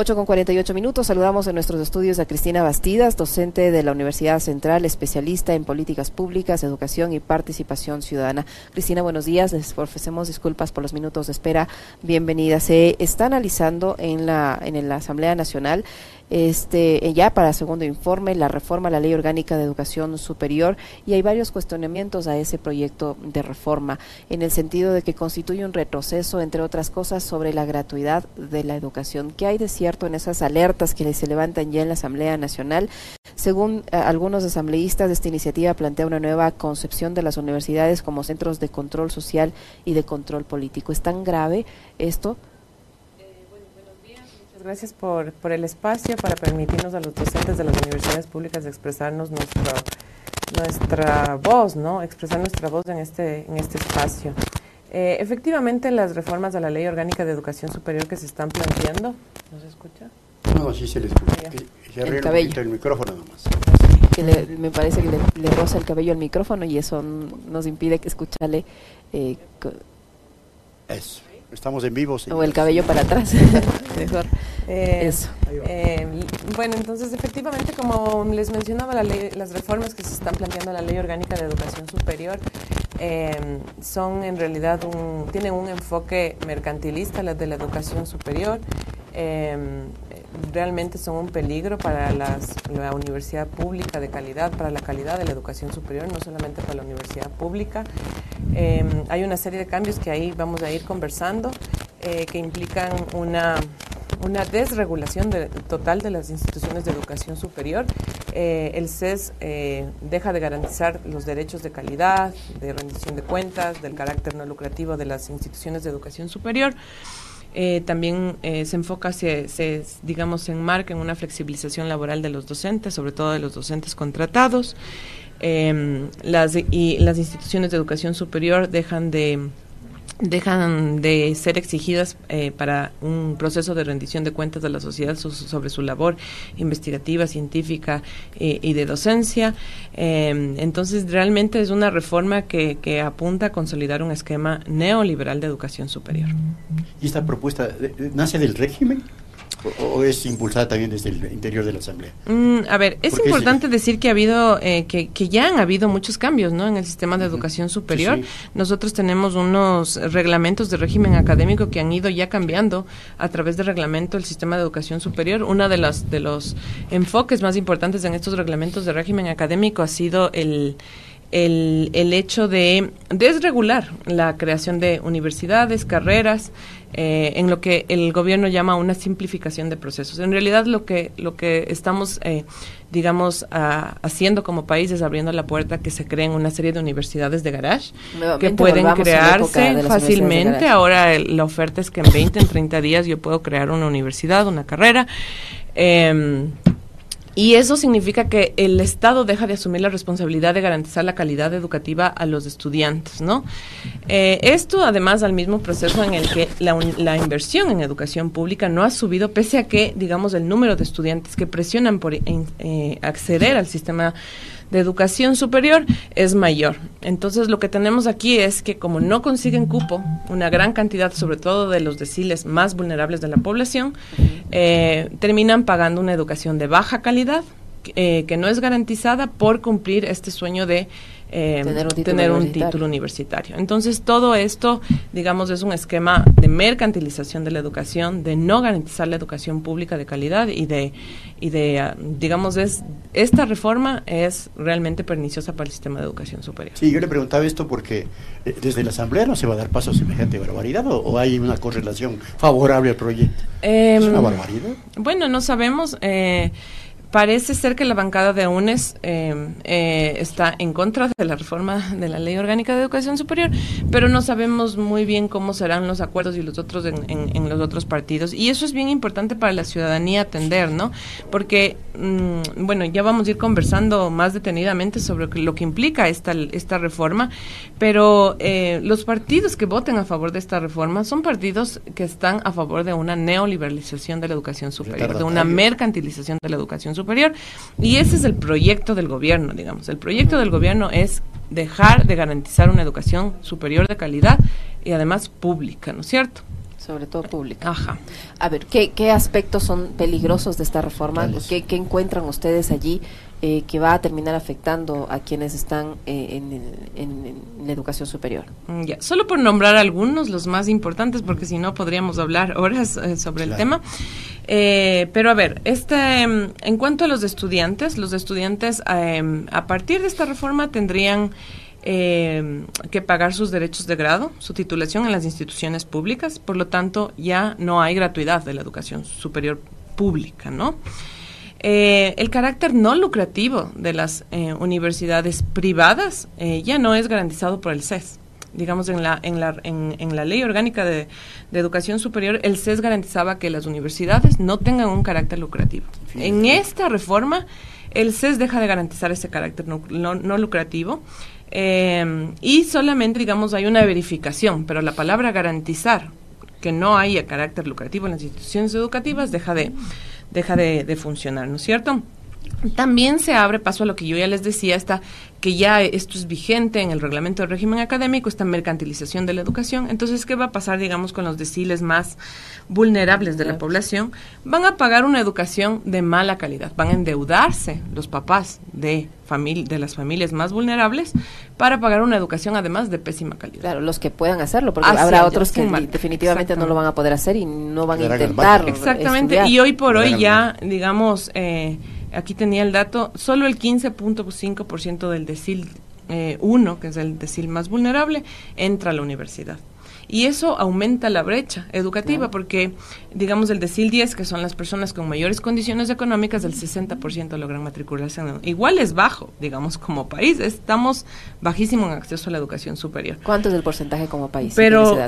8 con 48 minutos. Saludamos en nuestros estudios a Cristina Bastidas, docente de la Universidad Central, especialista en políticas públicas, educación y participación ciudadana. Cristina, buenos días. Les ofrecemos disculpas por los minutos de espera. Bienvenida. Se está analizando en la, en la Asamblea Nacional este, eh, ya para segundo informe, la reforma a la Ley Orgánica de Educación Superior y hay varios cuestionamientos a ese proyecto de reforma en el sentido de que constituye un retroceso, entre otras cosas, sobre la gratuidad de la educación. ¿Qué hay de cierto en esas alertas que se levantan ya en la Asamblea Nacional? Según eh, algunos asambleístas, esta iniciativa plantea una nueva concepción de las universidades como centros de control social y de control político. ¿Es tan grave esto? Gracias por, por el espacio para permitirnos a los docentes de las universidades públicas de expresarnos nuestra, nuestra voz, ¿no? Expresar nuestra voz en este, en este espacio. Eh, efectivamente, las reformas a la Ley Orgánica de Educación Superior que se están planteando, ¿no se escucha? No, sí se le escucha. Se el cabello. el micrófono nomás. Que me parece que le, roza el cabello al micrófono y eso nos impide que escucharle. Eh, eso. Estamos en vivo. O el cabello para atrás. Mejor. Eh, Eso. Eh, bueno, entonces efectivamente, como les mencionaba, la ley, las reformas que se están planteando a la Ley Orgánica de Educación Superior eh, son en realidad un, tienen un enfoque mercantilista, las de la educación superior. realmente son un peligro para las, la universidad pública de calidad, para la calidad de la educación superior, no solamente para la universidad pública. Hay una serie de cambios que ahí vamos a ir conversando que implican una una desregulación total de las instituciones de educación superior. Eh, el CES eh, deja de garantizar los derechos de calidad, de rendición de cuentas, del carácter no lucrativo de las instituciones de educación superior. Eh, también se enfoca, se, se, digamos, se enmarca en una flexibilización laboral de los docentes, sobre todo de los docentes contratados. Las, y las instituciones de educación superior dejan de dejan de ser exigidas eh, para un proceso de rendición de cuentas de la sociedad sobre su labor investigativa, científica eh, y de docencia. Em, entonces, realmente es una reforma que, que, apunta a consolidar un esquema neoliberal de educación superior. ¿Y esta propuesta eh, nace del régimen? O, es impulsada también desde el interior de la Asamblea? Mm, a ver, es importante decir que ha habido, eh, que, que, ya han habido muchos cambios ¿no? en el sistema de educación superior. Nosotros tenemos unos reglamentos de régimen académico que han ido ya cambiando a través del reglamento del sistema de educación superior. Uno de, las, de los enfoques más importantes en estos reglamentos de régimen académico ha sido el el, el hecho de desregular la creación de universidades, carreras, eh, en lo que el gobierno llama una simplificación de procesos. En realidad lo que, lo que estamos, eh, digamos, haciendo como país es abriendo la puerta que se creen una serie de universidades de garage que pueden crearse fácilmente. Ahora la oferta es que en 20, en 30 días yo puedo crear una universidad, una carrera. Eh, y eso significa que el Estado deja de asumir la responsabilidad de garantizar la calidad educativa a los estudiantes, ¿no? Eh, esto, además, al mismo proceso en el que la, la, inversión en educación pública no ha subido, pese a que, digamos, el número de estudiantes que presionan por eh, acceder al sistema de educación superior es mayor. Entonces lo que tenemos aquí es que como no consiguen cupo, una gran cantidad, sobre todo de los deciles más vulnerables de la población, eh, terminan pagando una educación de baja calidad, eh, que no es garantizada por cumplir este sueño de eh, tener, un, título, universitario. Entonces, todo esto, digamos, es un esquema de mercantilización de la educación, de no garantizar la educación pública de calidad y de, y de ah, digamos, es esta reforma es realmente perniciosa para el sistema de educación superior. Sí, yo le preguntaba esto porque eh, desde la Asamblea no se va a dar paso a semejante barbaridad o, hay una correlación favorable al proyecto. ¿Es una em, barbaridad? Bueno, no sabemos. Eh, Parece ser que la bancada de UNES eh, eh, está en contra de la reforma de la Ley Orgánica de Educación Superior, pero no sabemos muy bien cómo serán los acuerdos y los otros en, los otros partidos. Y eso es bien importante para la ciudadanía atender, ¿no? Porque, mm, bueno, ya vamos a ir conversando más detenidamente sobre lo que implica esta, esta reforma, pero eh, los partidos que voten a favor de esta reforma son partidos que están a favor de una neoliberalización de la educación superior, de una mercantilización de la educación superior superior. Y ese es el proyecto del gobierno, digamos. El proyecto del gobierno es dejar de garantizar una educación superior de calidad y además pública, ¿no es cierto? Sobre todo pública. Ajá. A ver, ¿qué, qué aspectos son peligrosos de esta reforma? ¿Qué, ¿Qué, encuentran ustedes allí eh, que va a terminar afectando a quienes están eh, en, la educación superior? Mm, ya, solo por nombrar algunos, los más importantes, porque si no podríamos hablar horas eh, sobre el tema. pero a ver, este, mm, en cuanto a los estudiantes, los estudiantes a partir de esta reforma tendrían eh, que pagar sus derechos de grado, su titulación en las instituciones públicas, por lo tanto ya no hay gratuidad de la educación superior pública, ¿no? Eh, el carácter no lucrativo de las eh, universidades privadas ya no es garantizado por el CES. Digamos, en la, en la, en, la ley orgánica de, educación superior, el CES garantizaba que las universidades no tengan un carácter lucrativo. En esta reforma, el CES deja de garantizar ese carácter no lucrativo eh, y solamente, digamos, hay una verificación, pero la palabra garantizar que no haya carácter lucrativo en las instituciones educativas deja de, deja de funcionar, ¿no es cierto? También se abre paso a lo que yo ya les decía, esta, que ya esto es vigente en el reglamento del régimen académico, esta mercantilización de la educación. Entonces, ¿qué va a pasar, digamos, con los deciles más vulnerables de la población? Van a pagar una educación de mala calidad, van a endeudarse los papás de, de las familias más vulnerables para pagar una educación además de pésima calidad. Claro, los que puedan hacerlo, porque habrá otros que definitivamente no lo van a poder hacer y no van a intentar. Exactamente, y hoy por hoy ya, digamos, eh, aquí tenía el dato, solo el 15.5% del decil 1, eh, que es el decil más vulnerable, entra a la universidad. Y eso aumenta la brecha educativa porque, digamos, el decil 10, que son las personas con mayores condiciones económicas, del 60% logran matricularse. Igual es bajo, digamos, como país. Estamos bajísimo en acceso a la educación superior. ¿Cuánto es el porcentaje como país? Pero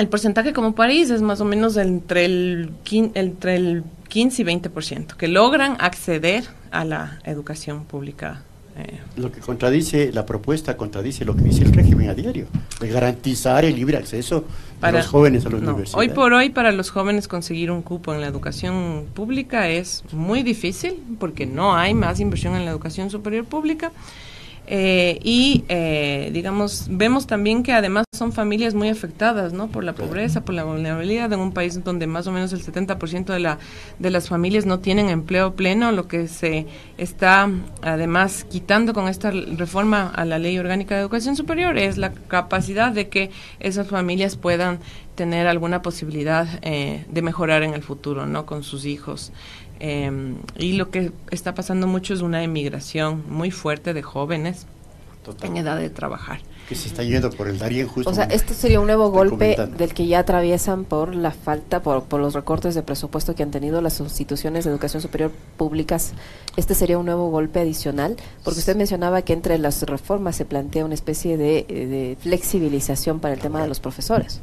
el porcentaje como país es más o menos entre el, entre el 15 y 20%, que logran acceder a la educación pública. Eh. Lo que contradice, la propuesta contradice lo que dice el régimen a diario, de garantizar el libre acceso para, los jóvenes a la universidad. Hoy por hoy para los jóvenes conseguir un cupo en la educación pública es muy difícil porque no hay más inversión en la educación superior pública. Eh, y, eh, digamos, vemos también que además son familias muy afectadas, ¿no? Por la pobreza, por la vulnerabilidad en un país donde más o menos el 70% de, la, de las familias no tienen empleo pleno, lo que se está además quitando con esta reforma a la Ley Orgánica de Educación Superior es la capacidad de que esas familias puedan tener alguna posibilidad eh, de mejorar en el futuro, ¿no? Con sus hijos. Em, y lo que está pasando mucho es una emigración muy fuerte de jóvenes en edad de trabajar que se está yendo por el Darien justo. O sea, este sería un nuevo golpe del que ya atraviesan por la falta, por, por los recortes de presupuesto que han tenido las instituciones de educación superior públicas. Este sería un nuevo golpe adicional, porque usted mencionaba que entre las reformas se plantea una especie de, de flexibilización para el tema de los profesores.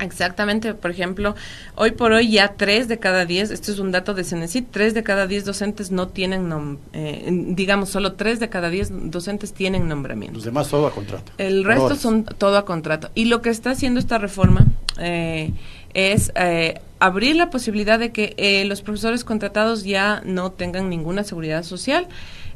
Exactamente, por ejemplo, hoy por hoy ya tres de cada diez, esto es un dato de CENESID, tres de cada diez docentes no tienen, eh, digamos, solo tres de cada diez docentes tienen nombramiento. Los demás todo a contrato. El resto son todo a contrato. Y lo que está haciendo esta reforma eh, es eh, abrir la posibilidad de que los profesores contratados ya no tengan ninguna seguridad social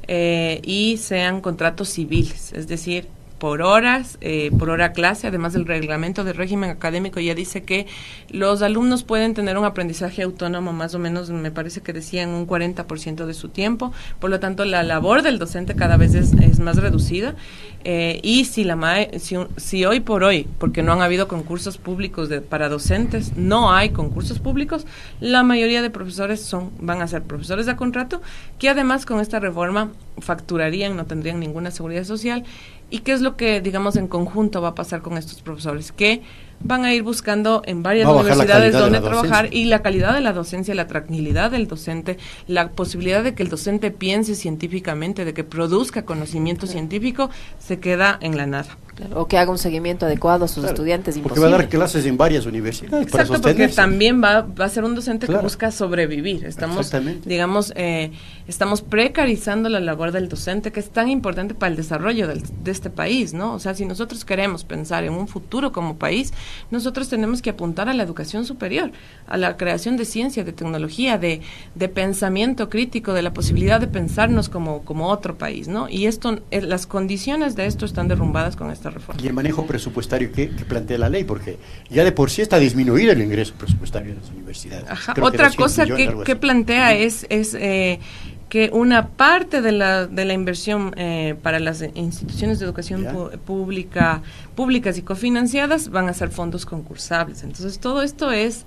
y sean contratos civiles, es decir, por horas, eh, por hora clase, además del reglamento del régimen académico ya dice que los alumnos pueden tener un aprendizaje autónomo más o menos, me parece que decían un 40% de su tiempo, por lo tanto la labor del docente cada vez es, más reducida. Eh, y si, la si, si, hoy por hoy, porque no han habido concursos públicos de, para docentes, no hay concursos públicos, la mayoría de profesores son van a ser profesores de contrato que además con esta reforma facturarían, no tendrían ninguna seguridad social ¿Y qué es lo que, digamos, en conjunto va a pasar con estos profesores? Que van a ir buscando en varias universidades donde trabajar y la calidad de la docencia, la tranquilidad del docente, la posibilidad de que el docente piense científicamente, de que produzca conocimiento científico, se queda en la nada. O que haga un seguimiento adecuado a sus estudiantes. Porque va a dar clases en varias universidades. Exacto, porque también va, va, a ser un docente que busca sobrevivir. Estamos, digamos, eh, estamos precarizando la labor del docente, que es tan importante para el desarrollo de este país, ¿no? O sea, si nosotros queremos pensar en un futuro como país, nosotros tenemos que apuntar a la educación superior, a la creación de ciencia, de tecnología, de, de pensamiento crítico, de la posibilidad de pensarnos como, como otro país, ¿no? Y esto, eh, las condiciones de esto están derrumbadas con esta esa reforma. ¿Y el manejo presupuestario que, plantea la ley? Porque ya de por sí está disminuido el ingreso presupuestario de las universidades. Otra cosa que, plantea es, es eh, que una parte de la, de la inversión eh, para las instituciones de educación pública, públicas y cofinanciadas van a ser fondos concursables. Entonces, todo esto es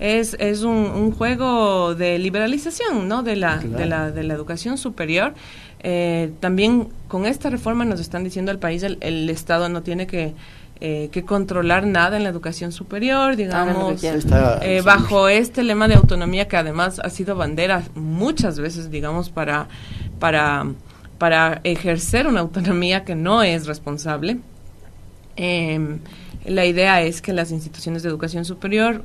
es, es un, juego de liberalización ¿no? de, la, de, la, de la educación superior. Eh, también con esta reforma nos están diciendo al país el, el Estado no tiene que eh, que controlar nada en la educación superior, digamos, eh, bajo este lema de autonomía que además ha sido bandera muchas veces, digamos, para, para, para ejercer una autonomía que no es responsable. Em, la idea es que las instituciones de educación superior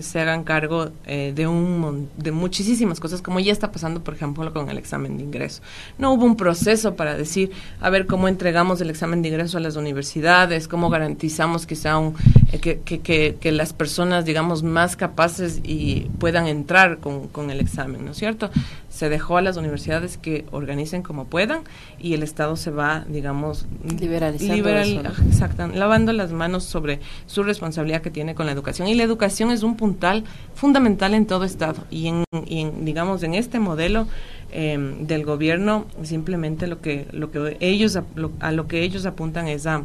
se hagan cargo eh, de un de muchísimas cosas como ya está pasando por ejemplo con el examen de ingreso. No hubo un proceso para decir a ver cómo entregamos el examen de ingreso a las universidades cómo garantizamos que sea un eh, que, que, que, las personas digamos más capaces y puedan entrar con, con el examen no es cierto se dejó a las universidades que organicen como puedan y el Estado se va, digamos, liberalizando, lavando las manos sobre su responsabilidad que tiene con la educación. Y la educación es un puntal fundamental en todo Estado y en, digamos, en este modelo em, del gobierno simplemente lo que, lo que ellos, a lo que ellos apuntan es a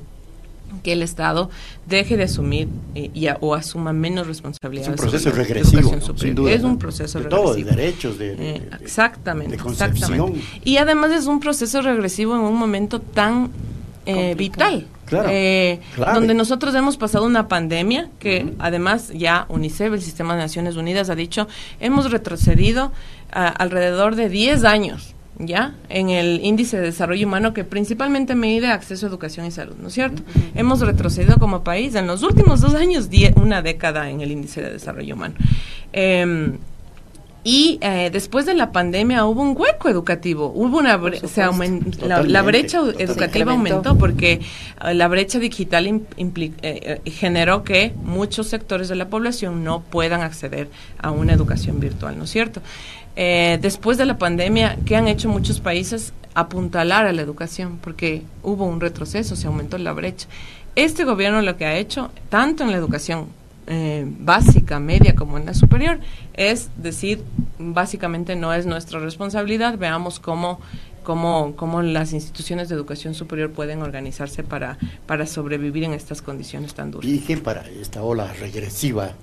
que el Estado deje de asumir eh, y o asuma menos responsabilidades. Es un proceso regresivo, sin duda. Es un proceso de regresivo. Todo, de derechos, de, eh, exactamente, exactamente. Y además es un proceso regresivo en un momento tan eh, vital. Claro, donde nosotros hemos pasado una pandemia que además ya UNICEF, el Sistema de Naciones Unidas, ha dicho, hemos retrocedido alrededor de 10 años ya en el índice de desarrollo humano que principalmente mide acceso a educación y salud, ¿no es cierto? Hemos retrocedido como país en los últimos dos años una década en el índice de desarrollo humano. Em, y eh, después de la pandemia hubo un hueco educativo, hubo una se la, brecha educativa aumentó porque eh, la brecha digital eh, generó que muchos sectores de la población no puedan acceder a una educación virtual, ¿no es cierto? Eh, después de la pandemia, ¿qué han hecho muchos países? Apuntalar a la educación, porque hubo un retroceso, se aumentó la brecha. Este gobierno lo que ha hecho, tanto en la educación eh, básica, media como en la superior, es decir, básicamente no es nuestra responsabilidad, veamos cómo Cómo, cómo, las instituciones de educación superior pueden organizarse para, para sobrevivir en estas condiciones tan duras. ¿Y quién para esta ola regresiva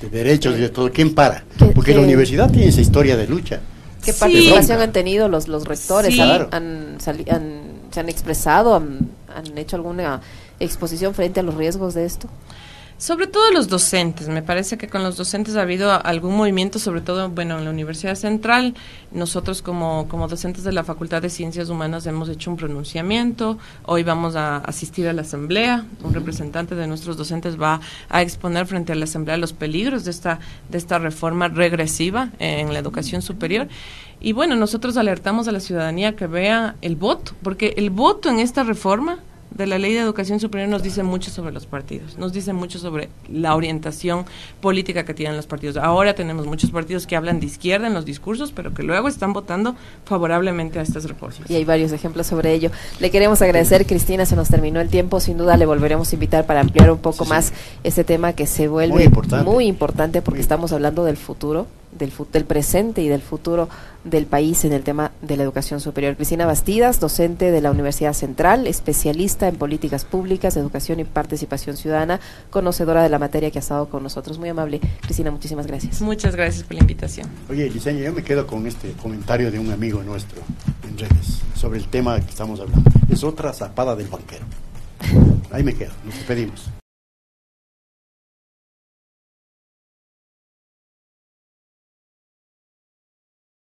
de derechos y de todo. ¿Quién para? Porque la universidad tiene esa historia de lucha. ¿Qué participación han tenido los, los rectores? ¿Han, ¿Se han expresado? ¿Han, ¿Han hecho alguna exposición frente a los riesgos de esto? Sobre todo los docentes, me parece que con los docentes ha habido algún movimiento, sobre todo, bueno, en la Universidad Central, nosotros como, como docentes de la Facultad de Ciencias Humanas hemos hecho un pronunciamiento, hoy vamos a asistir a la Asamblea, un representante de nuestros docentes va a exponer frente a la Asamblea los peligros de esta, de esta reforma regresiva en la educación superior. Y bueno, nosotros alertamos a la ciudadanía que vea el voto, porque el voto en esta reforma de la Ley de Educación Superior nos dice mucho sobre los partidos, nos dice mucho sobre la orientación política que tienen los partidos. Ahora tenemos muchos partidos que hablan de izquierda en los discursos, pero que luego están votando favorablemente a estas reformas. Y hay varios ejemplos sobre ello. Le queremos agradecer, Cristina, se nos terminó el tiempo, sin duda le volveremos a invitar para ampliar un poco más este tema que se vuelve muy importante, porque estamos hablando del futuro del, del, presente y del futuro del país en el tema de la educación superior. Cristina Bastidas, docente de la Universidad Central, especialista en políticas públicas, educación y participación ciudadana, conocedora de la materia que ha estado con nosotros. Muy amable. Cristina, muchísimas gracias. Muchas gracias por la invitación. Oye, Liceña, yo me quedo con este comentario de un amigo nuestro en redes sobre el tema que estamos hablando. Es otra zapada del banquero. Ahí me quedo, nos despedimos.